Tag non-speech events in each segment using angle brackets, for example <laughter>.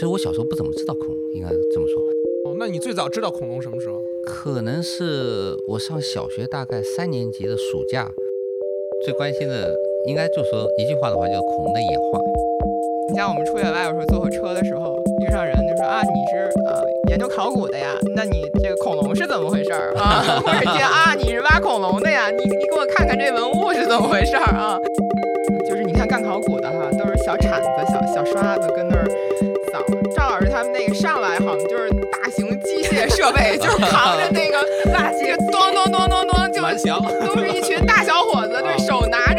其实我小时候不怎么知道恐龙，应该这么说。哦，那你最早知道恐龙什么时候？可能是我上小学大概三年级的暑假，最关心的应该就说一句话的话，就是恐龙的演化。你像我们出野外有时候坐火车的时候，遇上人就说啊，你是呃研究考古的呀？那你这个恐龙是怎么回事儿啊？<laughs> 或者接啊，你是挖恐龙的呀？你你给我看看这文物是怎么回事儿啊？就是你看干考古的好像就是大型机械设备，就是扛着那个垃圾，咚咚咚咚咚，就。都是一群大小伙子，对手拿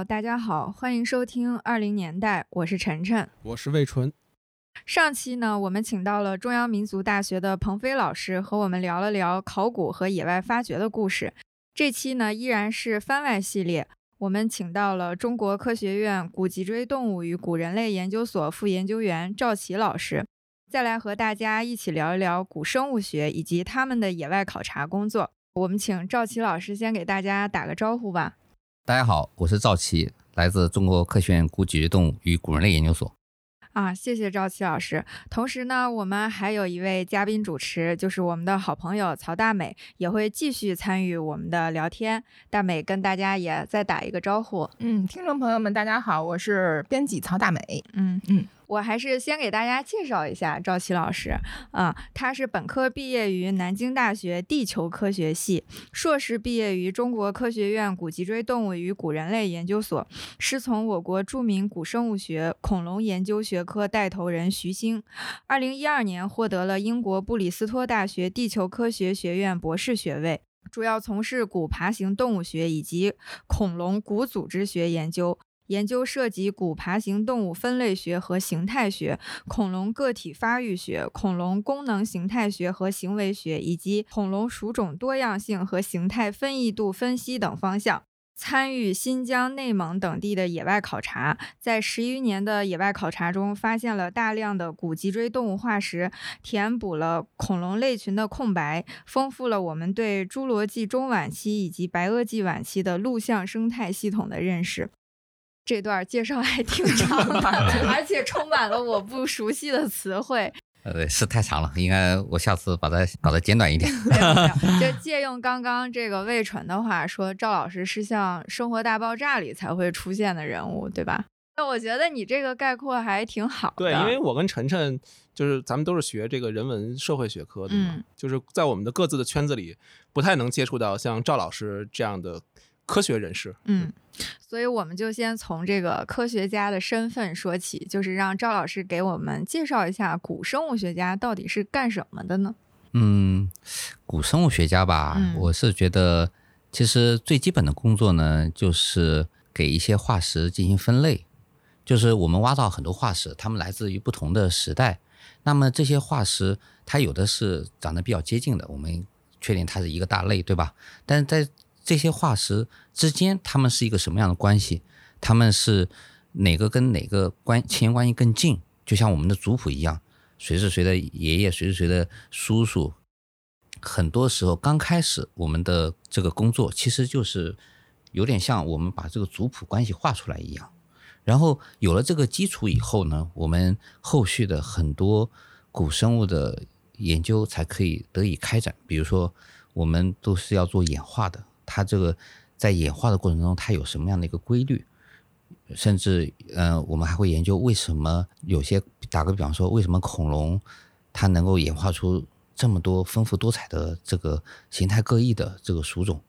友，大家好，欢迎收听二零年代，我是晨晨。我是魏纯。上期呢，我们请到了中央民族大学的彭飞老师，和我们聊了聊考古和野外发掘的故事。这期呢，依然是番外系列，我们请到了中国科学院古脊椎动物与古人类研究所副研究员赵琦老师，再来和大家一起聊一聊古生物学以及他们的野外考察工作。我们请赵琦老师先给大家打个招呼吧。大家好，我是赵琦，来自中国科学院古脊椎动物与古人类研究所。啊，谢谢赵琦老师。同时呢，我们还有一位嘉宾主持，就是我们的好朋友曹大美，也会继续参与我们的聊天。大美跟大家也再打一个招呼。嗯，听众朋友们，大家好，我是编辑曹大美。嗯嗯，我还是先给大家介绍一下赵琦老师。啊，他是本科毕业于南京大学地球科学系，硕士毕业于中国科学院古脊椎动物与古人类研究所，师从我国著名古生物学、恐龙研究学科带头人徐星。二零一二年获得了英国布里斯托大学地球科学学院博士学位，主要从事古爬行动物学以及恐龙骨组织学研究。研究涉及古爬行动物分类学和形态学、恐龙个体发育学、恐龙功能形态学和行为学，以及恐龙属种多样性和形态分异度分析等方向。参与新疆、内蒙等地的野外考察，在十余年的野外考察中，发现了大量的古脊椎动物化石，填补了恐龙类群的空白，丰富了我们对侏罗纪中晚期以及白垩纪晚期的陆相生态系统的认识。这段介绍还挺长的，<laughs> 而且充满了我不熟悉的词汇。<laughs> 呃，对，是太长了，应该我下次把它搞得简短一点。<laughs> 就借用刚刚这个魏纯的话说，赵老师是像《生活大爆炸》里才会出现的人物，对吧？那我觉得你这个概括还挺好的。对，因为我跟晨晨就是咱们都是学这个人文社会学科的嘛，嗯就是在我们的各自的圈子里，不太能接触到像赵老师这样的科学人士。嗯，所以我们就先从这个科学家的身份说起，就是让赵老师给我们介绍一下古生物学家到底是干什么的呢？嗯，古生物学家吧，嗯我是觉得其实最基本的工作呢，就是给一些化石进行分类。就是我们挖到很多化石，它们来自于不同的时代。那么这些化石，它有的是长得比较接近的，我们确定它是一个大类，对吧？但是在这些化石之间，它们是一个什么样的关系？它们是哪个跟哪个关亲缘关系更近？就像我们的族谱一样，谁是谁的爷爷，谁是谁的叔叔。很多时候刚开始我们的这个工作，其实就是有点像我们把这个族谱关系画出来一样。然后有了这个基础以后呢，我们后续的很多古生物的研究才可以得以开展。比如说，我们都是要做演化的，它这个在演化的过程中，它有什么样的一个规律？甚至，呃，我们还会研究为什么有些，打个比方说，为什么恐龙它能够演化出这么多丰富多彩的这个形态各异的这个属种？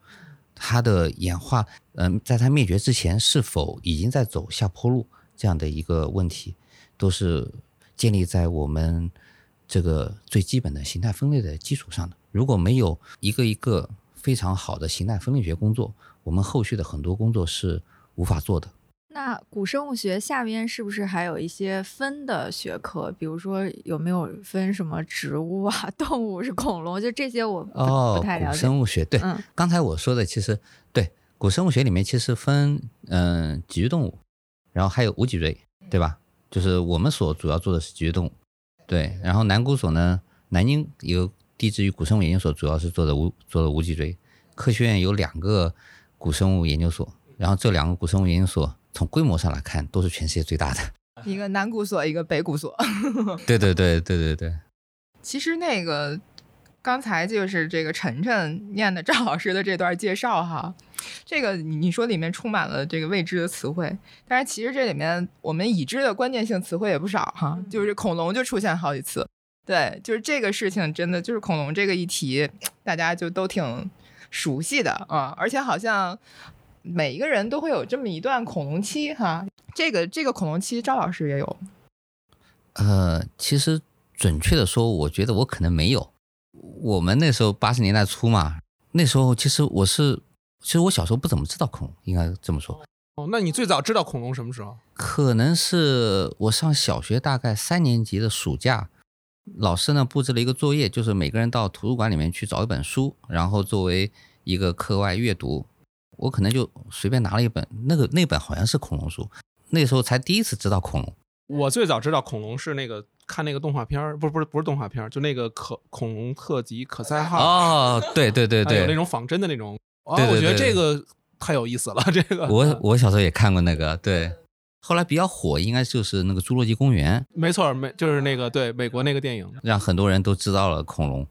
它的演化，嗯、在它灭绝之前是否已经在走下坡路这样的一个问题，都是建立在我们这个最基本的形态分类的基础上的。如果没有一个一个非常好的形态分类学工作，我们后续的很多工作是无法做的。那古生物学下边是不是还有一些分的学科？比如说有没有分什么植物啊、<laughs> 动物是恐龙？就这些我不、哦，不太了解。生物学对，嗯刚才我说的其实对，古生物学里面其实分嗯、脊椎动物，然后还有无脊椎，对吧？就是我们所主要做的是脊椎动物，对。然后南古所呢，南京有地质与古生物研究所，主要是做的无做的无脊椎。科学院有两个古生物研究所，然后这两个古生物研究所从规模上来看都是全世界最大的。<laughs> 一个南古所，一个北古所。<laughs> 对对对对对对。其实那个刚才就是这个晨晨念的赵老师的这段介绍哈，这个你你说里面充满了这个未知的词汇，但是其实这里面我们已知的关键性词汇也不少哈，就是恐龙就出现好几次。对，就是这个事情真的就是恐龙这个议题，大家就都挺熟悉的啊，而且好像每一个人都会有这么一段恐龙期哈。这个这个恐龙期，赵老师也有。呃，其实准确的说，我觉得我可能没有。我们那时候八十年代初嘛，那时候其实我是，其实我小时候不怎么知道恐龙，应该这么说。哦，那你最早知道恐龙什么时候？可能是我上小学大概三年级的暑假，老师呢布置了一个作业，就是每个人到图书馆里面去找一本书，然后作为一个课外阅读。我可能就随便拿了一本，那个那本好像是恐龙书，那时候才第一次知道恐龙。我最早知道恐龙是那个看那个动画片儿，不是不是不是动画片儿，就那个可恐龙特辑可赛号，哦，对对对对，<laughs> 有那种仿真的那种。哦，对对我觉得这个太有意思了，这个我我小时候也看过那个，对。后来比较火，应该就是那个《侏罗纪公园没错，美就是那个对美国那个电影，》，让很多人都知道了恐龙。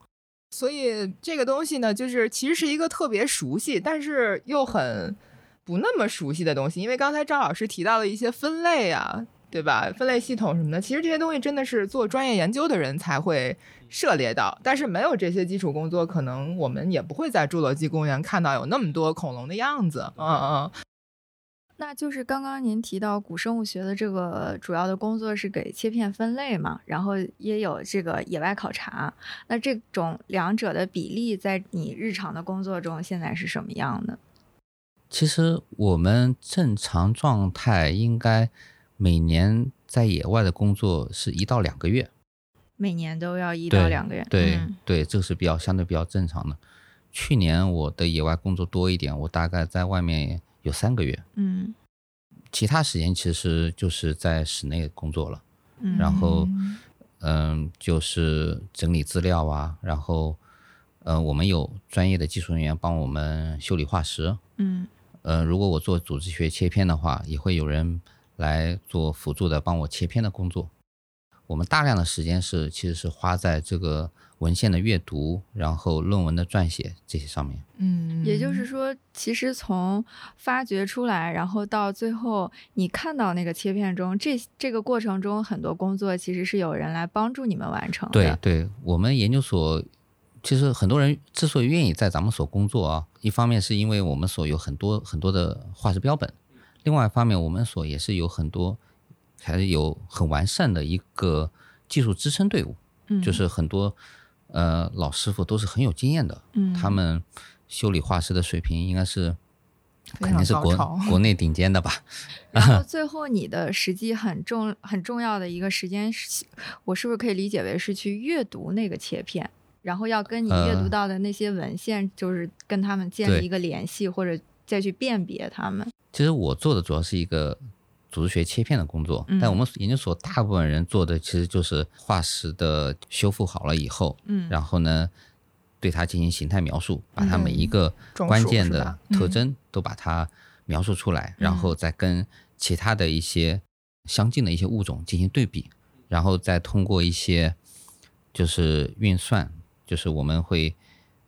所以这个东西呢，就是其实是一个特别熟悉，但是又很不那么熟悉的东西。因为刚才赵老师提到了一些分类啊，对吧？分类系统什么的，其实这些东西真的是做专业研究的人才会涉猎到。但是没有这些基础工作，可能我们也不会在侏罗纪公园看到有那么多恐龙的样子。嗯嗯，那就是刚刚您提到古生物学的这个主要的工作是给切片分类嘛，然后也有这个野外考察。那这种两者的比例在你日常的工作中现在是什么样的？其实我们正常状态应该每年在野外的工作是一到两个月，每年都要一到两个月。对、嗯对，这个是比较相对比较正常的。去年我的野外工作多一点，我大概在外面有三个月，嗯其他时间其实就是在室内工作了。嗯，然后嗯，就是整理资料啊，然后呃，我们有专业的技术人员帮我们修理化石。嗯呃，如果我做组织学切片的话，也会有人来做辅助的帮我切片的工作。我们大量的时间是其实是花在这个文献的阅读，然后论文的撰写这些上面。嗯，也就是说，其实从发掘出来，然后到最后你看到那个切片中，这这个过程中很多工作其实是有人来帮助你们完成的。对对，我们研究所其实很多人之所以愿意在咱们所工作啊，一方面是因为我们所有很多很多的化石标本，另外一方面我们所也是有很多还是有很完善的一个技术支撑队伍，嗯，就是很多呃老师傅都是很有经验的，嗯，他们修理画师的水平应该是肯定是国 <laughs> 国内顶尖的吧？<laughs> 然后最后你的实际很重很重要的一个时间是，我是不是可以理解为是去阅读那个切片，然后要跟你阅读呃到的那些文献，就是跟他们建立一个联系，或者再去辨别他们。其实我做的主要是一个组织学切片的工作，嗯。但我们研究所大部分人做的其实就是化石的修复好了以后，嗯，然后呢，对它进行形态描述，把它每一嗯个关键的特嗯。征都把它描述出来，然嗯。后再跟其他的一些相近的一些物种进行对比，然后再通过一些就是运算，就是我们会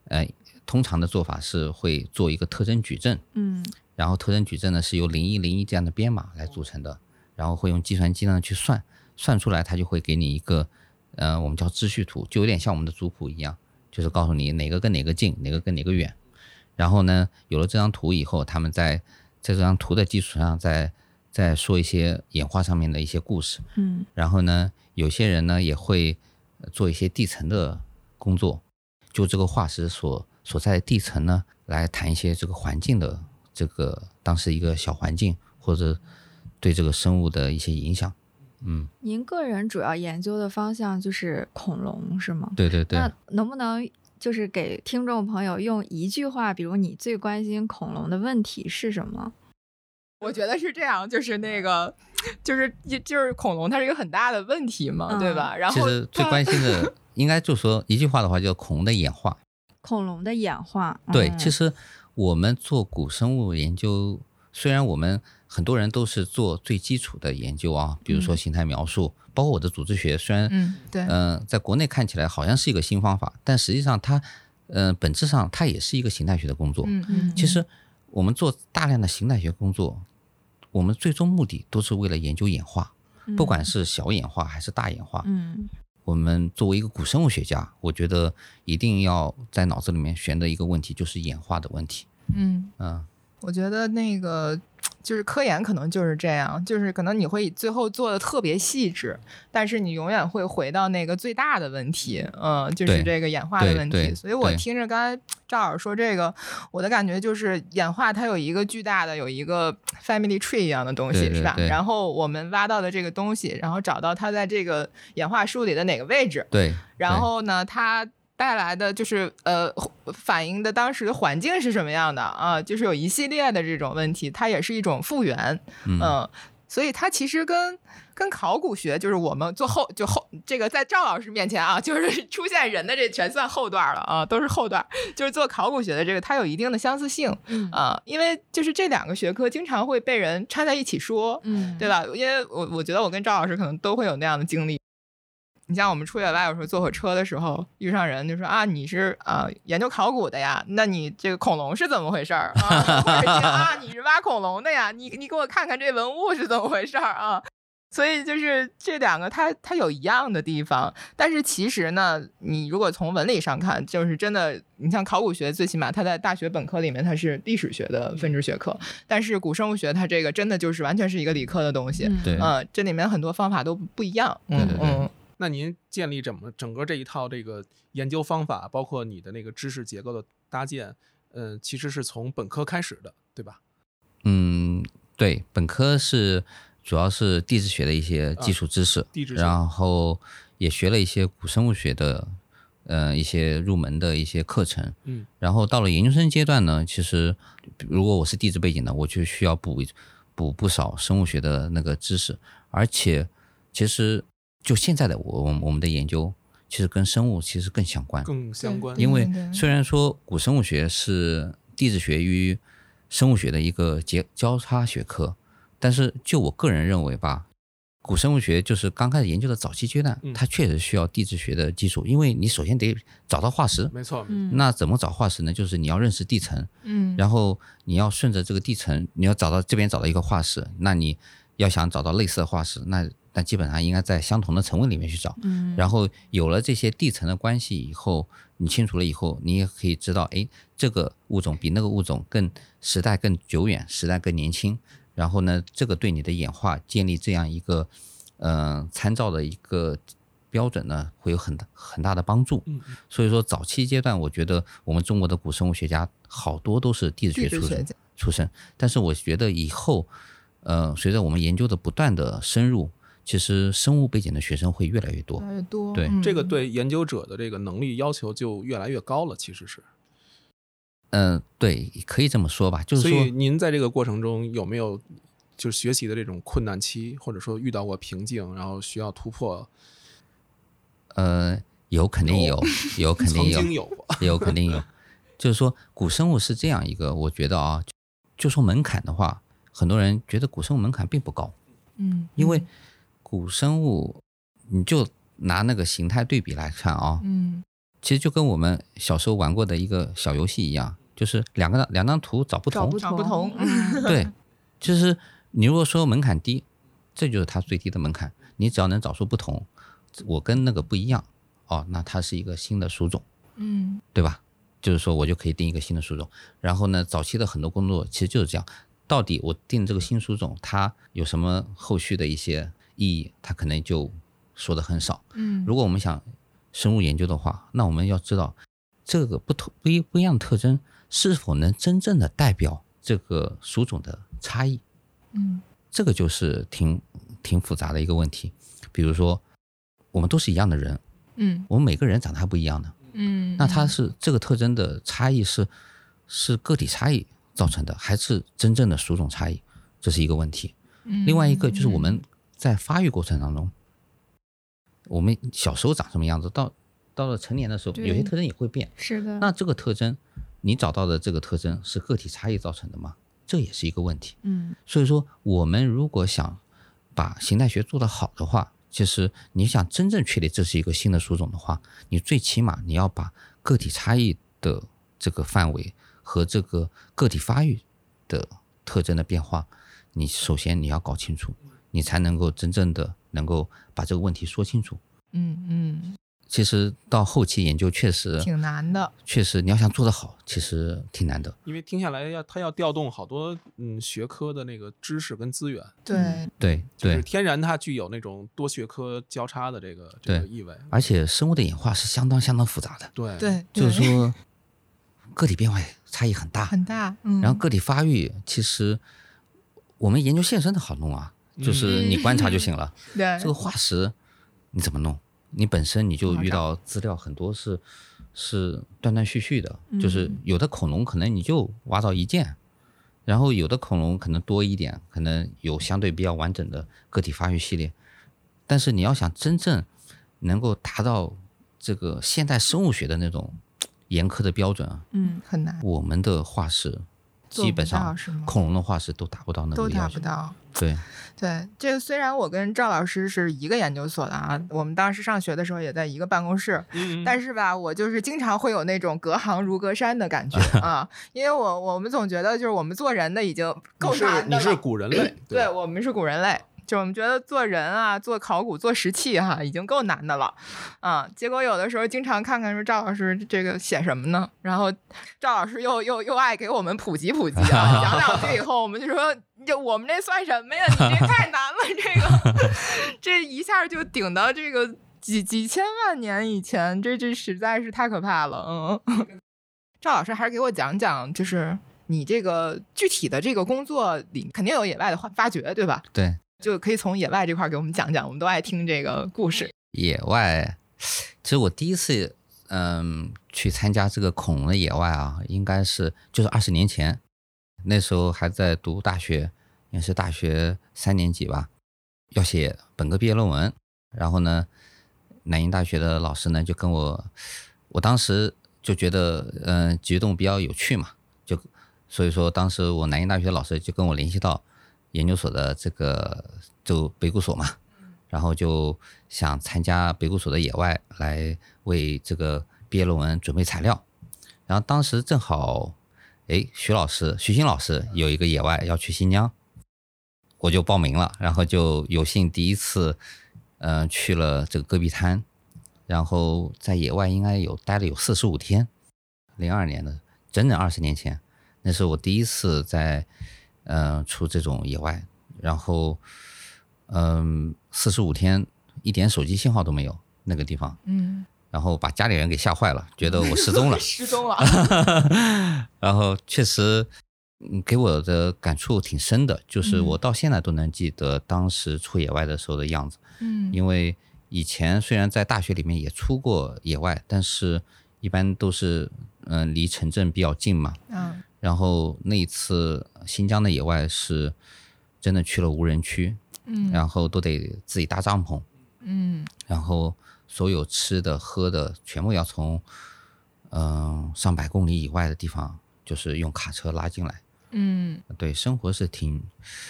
呃通常的做法是会做一个特征矩阵，嗯然后特征矩阵呢是由零一零一这样的编码来组成的，然后会用计算机呢去算，算出来它就会给你一个，呃，我们叫秩序图，就有点像我们的族谱一样，就是告诉你哪个跟哪个近，哪个跟哪个远。然后呢，有了这张图以后，他们在在这张图的基础上再再说一些演化上面的一些故事。嗯然后呢，有些人呢也会呃做一些地层的工作，就这个化石所所在的地层呢，来谈一些这个环境的这个当时一个小环境或者对这个生物的一些影响。嗯，您个人主要研究的方向就是恐龙是吗？对对对。那能不能就是给听众朋友用一句话，比如你最关心恐龙的问题是什么？我觉得是这样，就是那个，<laughs> 就是就是恐龙，它是一个很大的问题嘛，对吧？然后其实最关心的，<laughs> 应该就说一句话的话，叫恐龙的演化。恐龙的演化，对，其实我们做古生物研究，虽然我们很多人都是做最基础的研究啊，比如说形态描述，包括我的组织学，虽然嗯对嗯，在国内看起来好像是一个新方法，但实际上它嗯本质上它也是一个形态学的工作。嗯嗯，其实我们做大量的形态学工作。我们最终目的都是为了研究演化，不管是小演化还是大演化。嗯，我们作为一个古生物学家，我觉得一定要在脑子里面悬的一个问题就是演化的问题。嗯嗯，我觉得那个。就是科研可能就是这样，就是可能你会最后做的特别细致，但是你永远会回到那个最大的问题，嗯，就是这个演化的问题。所以我听着刚才赵老师说这个，我的感觉就是演化它有一个巨大的有一个 family tree 一样的东西，是吧？然后我们挖到的这个东西，然后找到它在这个演化树里的哪个位置，对，然后呢，它。带来的就是呃，反映的当时的环境是什么样的啊？就是有一系列的这种问题，它也是一种复原，嗯，所以它其实跟跟考古学，就是我们做后就后这个在赵老师面前啊，就是 <laughs> 出现人的这全算后段了啊，都是后段，就是做考古学的这个，它有一定的相似性啊，因为就是这两个学科经常会被人掺在一起说，嗯，对吧？因为我我觉得我跟赵老师可能都会有那样的经历。你像我们出野外有时候坐火车的时候遇上人就说啊你是啊研究考古的呀，那你这个恐龙是怎么回事儿啊？或者啊你是挖恐龙的呀，你你给我看看这文物是怎么回事儿啊？所以就是这两个它它有一样的地方，但是其实呢，你如果从文理上看，就是真的，你像考古学最起码它在大学本科里面它是历史学的分支学科，但是古生物学它这个真的就是完全是一个理科的东西，对，嗯，这里面很多方法都不一样，对对对。那您建立怎么整个这一套这个研究方法，包括你的那个知识结构的搭建，嗯，其实是从本科开始的，对吧？嗯，对，本科是主要是地质学的一些基础知识，地质，然后也学了一些古生物学的，呃，一些入门的一些课程，嗯，然后到了研究生阶段呢，其实如果我是地质背景的，我就需要补补不少生物学的那个知识，而且其实。就现在的我，我们的研究其实跟生物其实更相关，更相关。因为虽然说古生物学是地质学与生物学的一个结交叉学科，但是就我个人认为吧，古生物学就是刚开始研究的早期阶段，它确实需要地质学的基础，因为你首先得找到化石，没错。那怎么找化石呢？就是你要认识地层，嗯，然后你要顺着这个地层，你要找到这边找到一个化石，那你要想找到类似的化石，那那基本上应该在相同的层位里面去找，嗯，然后有了这些地层的关系以后，你清楚了以后，你也可以知道，哎，这个物种比那个物种更时代更久远，时代更年轻，然后呢，这个对你的演化建立这样一个，嗯，参照的一个标准呢，会有很大很大的帮助。嗯，所以说早期阶段，我觉得我们中国的古生物学家好多都是地质学出身出身，但是我觉得以后，呃，随着我们研究的不断的深入。其实生物背景的学生会越来越多，越来越多。对，这个对研究者的这个能力要求就越来越高了。其实是，嗯，对，可以这么说吧。就是说，所以您在这个过程中有没有就是学习的这种困难期，或者说遇到过瓶颈，然后需要突破？呃，有，肯定有，有，<laughs> 肯定有，曾经有，有，肯定有。就是说，古生物是这样一个，我觉得啊，就说门槛的话，很多人觉得古生物门槛并不高。嗯，因为。古生物，你就拿那个形态对比来看啊，嗯，其实就跟我们小时候玩过的一个小游戏一样，就是两个两张图找不同，找不同，<laughs> 对，就是你如果说门槛低，这就是它最低的门槛，你只要能找出不同，我跟那个不一样，哦，那它是一个新的属种，嗯，对吧？就是说我就可以定一个新的属种，然后呢，早期的很多工作其实就是这样，到底我定这个新属种，它有什么后续的一些。意义，它可能就说的很少。嗯，如果我们想深入研究的话，那我们要知道这个不同不一不一样的特征是否能真正的代表这个属种的差异。嗯，这个就是挺挺复杂的一个问题。比如说，我们都是一样的人，嗯我们每个人长得还不一样呢。嗯，那它是这个特征的差异是是个体差异造成的，还是真正的属种差异？这是一个问题。嗯另外一个就是我们在发育过程当中，我们小时候长什么样子，到到了成年的时候，有些特征也会变。是的，那这个特征，你找到的这个特征是个体差异造成的吗？这也是一个问题。嗯所以说，我们如果想把形态学做得好的话，其实你想真正确立这是一个新的属种的话，你最起码你要把个体差异的这个范围和这个个体发育的特征的变化，你首先你要搞清楚，你才能够真正的能够把这个问题说清楚。嗯嗯其实到后期研究确实挺难的，确实你要想做得好，其实挺难的。因为听下来要他要调动好多嗯学科的那个知识跟资源，对，对就是对，天然它具有那种多学科交叉的这个这个意味。而且生物的演化是相当相当复杂的。对对，就是说 <laughs> 个体变化差异很大，很大，嗯，然后个体发育其实我们研究现生的好弄啊，就是你观察就行了。<laughs> 对这个化石你怎么弄？你本身你就遇到资料很多是是断断续续的，就是嗯有的恐龙可能你就挖到一件。然后有的恐龙可能多一点，可能有相对比较完整的个体发育系列，但是你要想真正能够达到这个现代生物学的那种严苛的标准啊，嗯很难，我们的化石基本上恐龙的化石都达不到那都个要求。达不到。对，对，这个虽然我跟赵老师是一个研究所的啊，我们当时上学的时候也在一个办公室，嗯，但是吧，我就是经常会有那种隔行如隔山的感觉 <laughs> 啊，因为我我们总觉得就是我们做人的已经够你是难的了，你是古人类，对我们是古人类，就我们觉得做人啊，做考古、做石器哈、已经够难的了，啊，结果有的时候经常看看说赵老师这个写什么呢？然后赵老师又又又爱给我们普及普及啊，讲两句以后，我们就说，就我们这算什么呀？你这太难了，这个 <laughs> 这一下就顶到这个几几千万年以前，这这实在是太可怕了，嗯。<laughs> 赵老师还是给我讲讲，就是你这个具体的这个工作里肯定有野外的发发掘，对吧？对，就可以从野外这块给我们讲讲，我们都爱听这个故事。野外，其实我第一次嗯去参加这个恐龙的野外啊，应该是就是二十年前，那时候还在读大学，应该是大学三年级吧，要写本科毕业论文，然后呢，南京大学的老师呢就跟我，我当时就觉得嗯、举动比较有趣嘛，就所以说当时我南京大学的老师就跟我联系到研究所的这个就北谷所嘛。然后就想参加北谷所的野外，来为这个毕业论文准备材料。然后当时正好，哎，徐老师、徐新老师有一个野外要去新疆，我就报名了，然后就有幸第一次，嗯、去了这个戈壁滩，然后在野外应该有待了有四十五天，零二年的，整整二十年前，那是我第一次在，嗯、出这种野外，然后。嗯，四十五天一点手机信号都没有，那个地方，嗯，然后把家里人给吓坏了，觉得我失踪了，<laughs> 失踪了。<laughs> 然后确实，嗯，给我的感触挺深的，就是嗯我到现在都能记得当时出野外的时候的样子，嗯因为以前虽然在大学里面也出过野外，但是一般都是嗯、呃离城镇比较近嘛，嗯然后那一次新疆的野外是真的去了无人区，嗯然后都得自己搭帐篷，嗯然后所有吃的喝的全部要从嗯、上百公里以外的地方，就是用卡车拉进来。嗯，对，生活是挺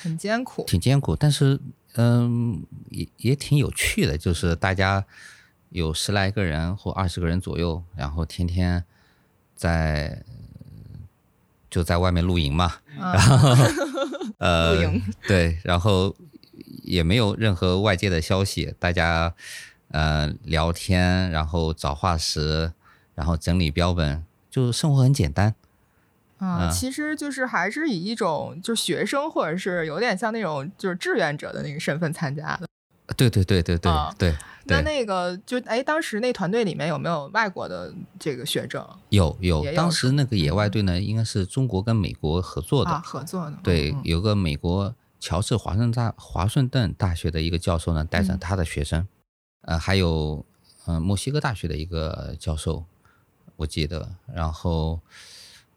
很艰苦。挺艰苦，但是嗯也也挺有趣的，就是大家有十来个人或二十个人左右，然后天天在就在外面露营嘛，嗯呃，露营。对，然后也没有任何外界的消息，大家呃聊天，然后找化石，然后整理标本，就生活很简单。啊，嗯。其实就是还是以一种就是学生或者是有点像那种就是志愿者的那个身份参加的。对对对对对对，那那个就哎，当时那团队里面有没有外国的这个学者有有，有当时那个野外队呢，应该是中国跟美国合作的，啊合作的？对，嗯有个美国乔治华盛大华盛顿大学的一个教授呢，带着嗯。他的学生，呃，还有呃墨西哥大学的一个教授，我记得，然后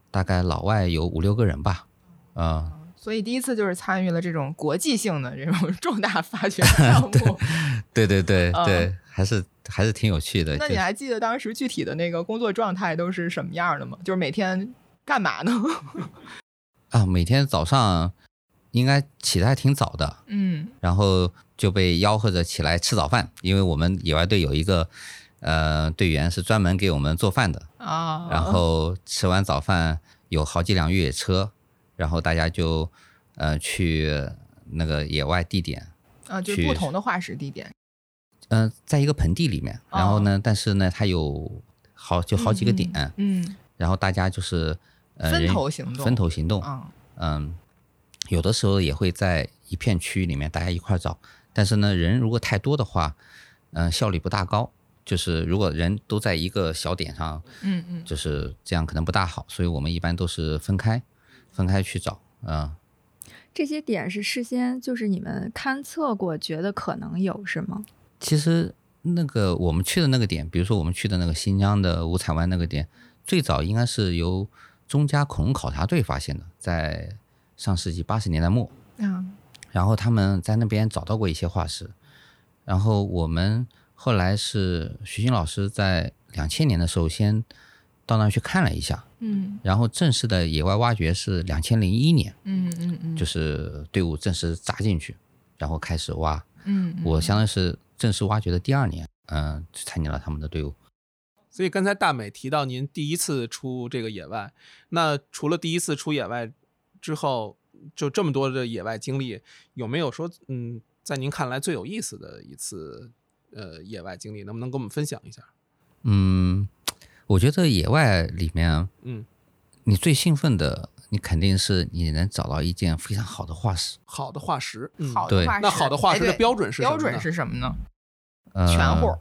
大概老外有五六个人吧，啊、所以第一次就是参与了这种国际性的这种 <laughs> 重大发 <laughs> 掘项目。对对对嗯对，还是还是挺有趣的。那你还记得当时具体的那个工作状态都是什么样的吗？就是每天干嘛呢？<laughs> 啊，每天早上应该起得还挺早的，嗯然后就被吆喝着起来吃早饭，因为我们野外队有一个呃队员是专门给我们做饭的，啊，然后吃完早饭有好几辆越野车，然后大家就呃去那个野外地点，啊，就是不同的化石地点。嗯、在一个盆地里面，然后呢，但是呢它有好就好几个点，哦嗯，然后大家就是呃分头行动，分头行动，啊，嗯，有的时候也会在一片区域里面大家一块儿找，但是呢，人如果太多的话，嗯、效率不大高。就是如果人都在一个小点上，嗯嗯，就是这样可能不大好，所以我们一般都是分开，分开去找。啊、这些点是事先就是你们勘测过，觉得可能有是吗？其实那个我们去的那个点，比如说我们去的那个新疆的五彩湾那个点，最早应该是由中加恐龙考察队发现的，在上世纪八十年代末。嗯，然后他们在那边找到过一些化石，然后我们后来是徐新老师在两千年的时候先到那儿去看了一下，嗯然后正式的野外挖掘是两千零一年，嗯嗯嗯，就是队伍正式扎进去，然后开始挖。嗯，嗯我相当于是正式挖掘的第二年，嗯、参加了他们的队伍。所以刚才大美提到您第一次出这个野外，那除了第一次出野外之后，就这么多的野外经历，有没有说嗯，在您看来最有意思的一次呃野外经历，能不能跟我们分享一下？嗯，我觉得野外里面，嗯，你最兴奋的，你肯定是你能找到一件非常好的化石。好的化石，嗯、对好的化石，那好的化石的标准是什么呢？标准是什么呢？呃，全乎，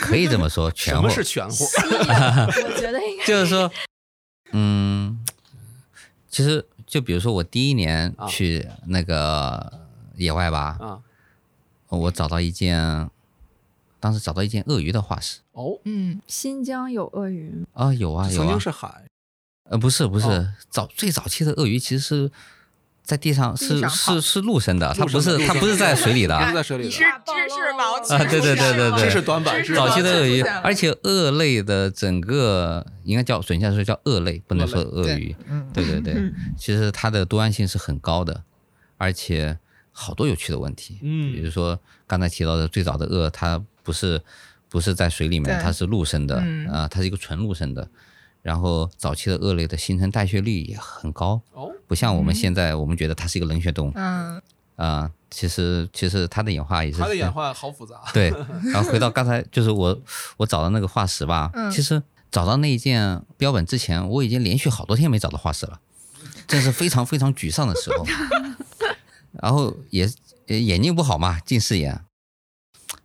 可以这么说，全 <laughs> 乎什么是全乎？我觉得应该。就是说，嗯，其实就比如说我第一年啊。去那个野外吧，啊，我找到一件，当时找到一件鳄鱼的化石。哦，嗯新疆有鳄鱼，啊，有啊有曾啊。经是海，呃不是不是、哦。早最早期的鳄鱼其实是在地上地是是是陆生的，它不是它不是在水里的啊。<laughs> 不是。在水里是知识盲区啊对对对对对。知识短板，早期的鳄鱼而且鳄类的整个应该叫准确来说叫鳄类，不能说鳄对。鱼。嗯。对对对，<laughs> 其实它的多样性是很高的，而且好多有趣的问题。嗯。比如说刚才提到的最早的鳄，它不是不是在水里面，它是陆生的，嗯。啊、它是一个纯陆生的。然后早期的鳄类的新陈代谢率也很高，哦，不像我们嗯现在我们觉得它是一个冷血动物。嗯。啊、嗯其实其实它的演化也是它的演化好复杂。<laughs> 对，然后回到刚才，<laughs> 就是我我找到那个化石吧，嗯。其实找到那一件标本之前，我已经连续好多天没找到化石了，这是非常非常沮丧的时候。<laughs> 然后也也眼睛不好嘛，近视眼，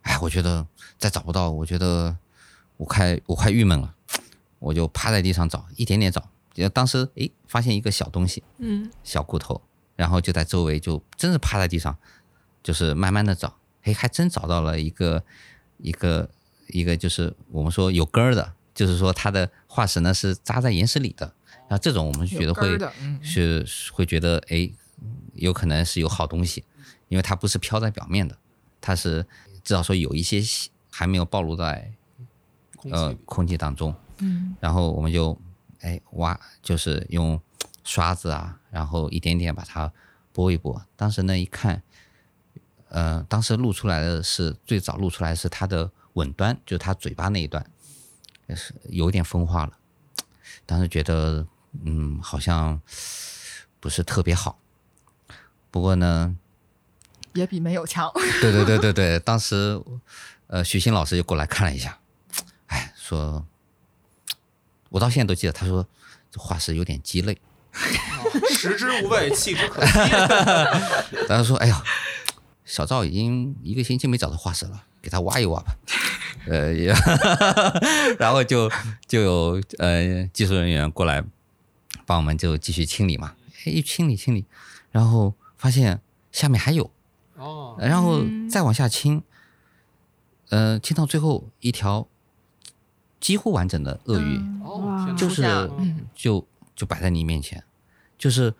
哎，我觉得再找不到，我觉得我快我快郁闷了，我就趴在地上找，一点点找。就当时哎发现一个小东西，嗯。小骨头，然后就在周围就真是趴在地上，就是慢慢的找，哎，还真找到了一个一个一个就是我们说有根儿的，就是说它的化石呢是扎在岩石里的，然后这种我们觉得会是会觉得哎，有可能是有好东西，因为它不是飘在表面的，它是至少说有一些还没有暴露在呃空气当中，嗯然后我们就哎挖，就是用刷子啊，然后一点点把它拨一拨。当时呢一看，呃，当时露出来的是最早露出来是它的吻端，就是它嘴巴那一段，也是有点风化了。当时觉得嗯好像不是特别好，不过呢，也比没有强。<laughs> 对对对对对，当时呃许昕老师就过来看了一下，哎，说，我到现在都记得，他说这化石有点鸡肋，哦食之无味，弃之可惜。<laughs> 然后说，哎呀，小赵已经一个星期没找到化石了，给他挖一挖吧。呃，也 <laughs> 然后就就有呃技术人员过来帮我们就继续清理嘛，哎，一清理清理，然后发现下面还有，哦，然后嗯。再往下清，呃，清到最后一条几乎完整的鳄鱼，嗯哦哇，就是嗯。就就摆在你面前，就是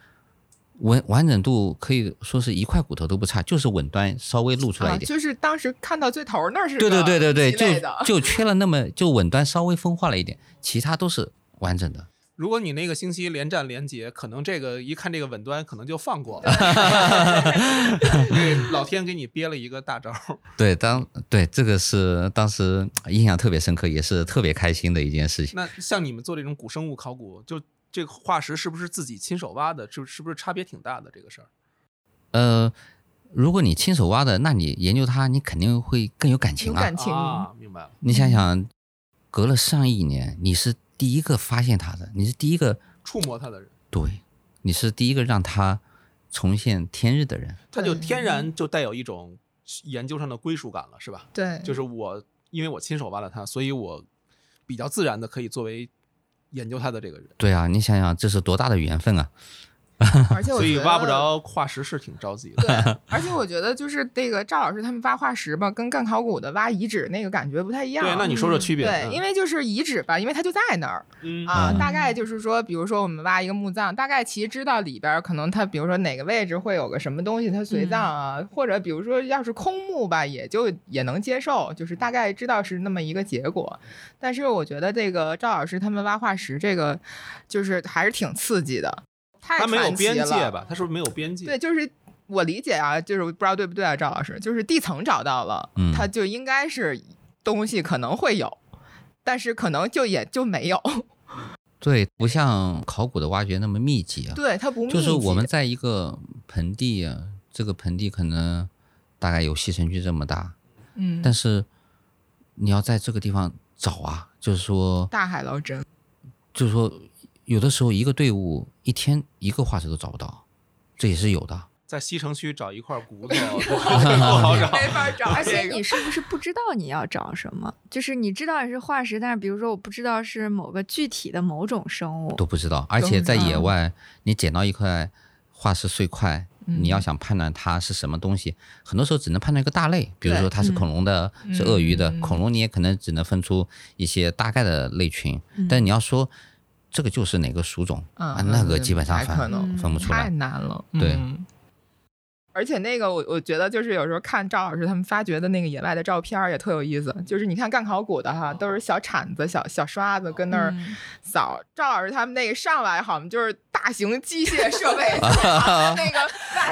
完完整度可以说是一块骨头都不差，就是吻端稍微露出来啊，一点。就是当时看到最头那儿是对对对对对，就就缺了那么就吻端稍微分化了一点，其他都是完整的。如果你那个星期连战连捷，可能这个一看这个稳端，可能就放过了，<laughs> 老天给你憋了一个大招。对，当对这个是当时印象特别深刻，也是特别开心的一件事情。那像你们做这种古生物考古，就这个化石是不是自己亲手挖的？就是不是差别挺大的这个事儿？呃，如果你亲手挖的，那你研究它，你肯定会更有感情啊。有感情啊，明白了。你想想，隔了上亿年，你是第一个发现他的，你是第一个触摸他的人，对，你是第一个让他重现天日的人。他就天然就带有一种研究上的归属感了，是吧？对，就是我因为我亲手挖了他，所以我比较自然的可以作为研究他的这个人，对啊，你想想，这是多大的缘分啊！<laughs> 而且我觉所以挖不着化石是挺着急的。对，而且我觉得就是这个赵老师他们挖化石吧，跟干考古的挖遗址那个感觉不太一样。对，那你说说区别？对，因为就是遗址吧，因为它就在那儿嗯啊，嗯大概就是说，比如说我们挖一个墓葬，大概其实知道里边儿可能它，比如说哪个位置会有个什么东西它随葬啊，或者比如说要是空墓吧，也就也能接受，就是大概知道是那么一个结果。但是我觉得这个赵老师他们挖化石这个，就是还是挺刺激的，太它没有边界吧？它是不是没有边界？对，就是我理解啊，就是不知道对不对啊，赵老师，就是地层找到了，嗯它就应该是东西可能会有，但是可能就也就没有，<laughs> 对，不像考古的挖掘那么密集啊。对，它不密集，就是我们在一个盆地啊，这个盆地可能大概有西城区这么大，嗯，但是你要在这个地方找啊，就是说，大海捞针，就是说，有的时候一个队伍一天一个化石都找不到，这也是有的。在西城区找一块骨头 <laughs> <laughs> 不好找。没法找而且你是不是不知道你要找什么？就是你知道你是化石，但是比如说我不知道是某个具体的某种生物，都不知道，而且在野外，你捡到一块化石碎块，你要想判断它是什么东西，很多时候只能判断一个大类，比如说它是恐龙的，是鳄鱼的。嗯恐龙你也可能只能分出一些大概的类群，嗯但你要说这个就是哪个属种、嗯啊，那个基本上还可分能分不出来。太难了，对嗯而且那个我我觉得就是有时候看赵老师他们发掘的那个野外的照片也特有意思，就是你看干考古的哈，都是小铲子、小小刷子跟那儿嗯扫。赵老师他们那个上来好像就是大型机械设备，<laughs> <laughs> 那个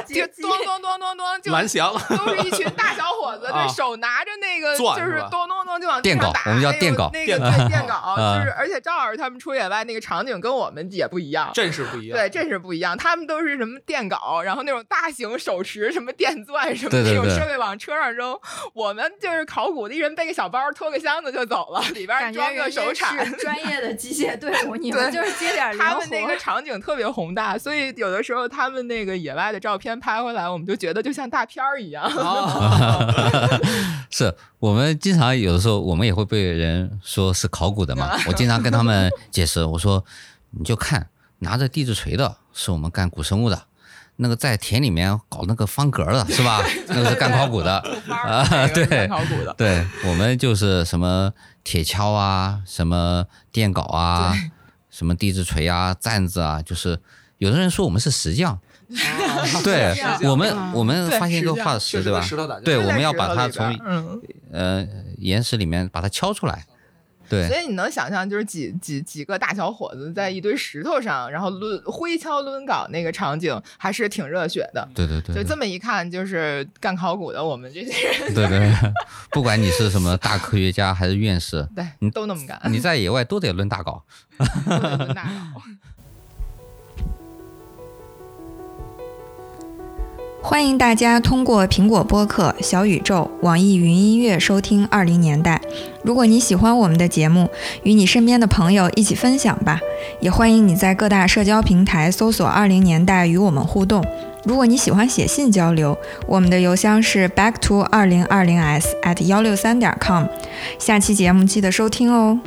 就咚咚咚咚咚，就蓝翔，都是一群大小伙子，<laughs> 对手拿着那个就是咚咚咚就往地电镐上打，我们叫电镐那个电对电镐，啊就是而且赵老师他们出野外那个场景跟我们也不一样。阵势不一样。对，这是不一样。他们都是什么电镐，然后那种大型手持什么电钻什么那种设备往车上扔。我们就是考古的，一人背个小包，拖个箱子就走了，里边装个手铲。是专业的机械队伍，你对们就是接点他们那个。场景特别宏大，所以有的时候他们那个野外的照片拍回来，我们就觉得就像大片儿一样。啊，<laughs> 是我们经常有的时候我们也会被人说是考古的嘛，<laughs> 我经常跟他们解释，我说你就看拿着地质锤的是我们干古生物的。那个在田里面搞那个方格的是吧？那个是干考古的。啊，对考古的。对我们就是什么铁锹啊，什么电镐啊，什么地质锤啊、站子啊，就是有的人说我们是石匠，对我们啊我们发现一个化石，对吧。对，我们要把它从嗯，呃岩石里面把它敲出来，对所以你能想象，就是几几几个大小伙子在一堆石头上，然后抡挥锹抡镐那个场景，还是挺热血的。对对对对就这么一看，就是干考古的我们这些人，对对，不管你是什么大科学家还是院士，<laughs> 对你，都那么干，你在野外都得抡大镐。都得抡大镐。欢迎大家通过苹果播客、小宇宙、网易云音乐收听《二零年代》。如果你喜欢我们的节目，与你身边的朋友一起分享吧。也欢迎你在各大社交平台搜索“二零年代”与我们互动。如果你喜欢写信交流，我们的邮箱是 back to 二零二零 s at 幺六三点 com。下期节目记得收听哦。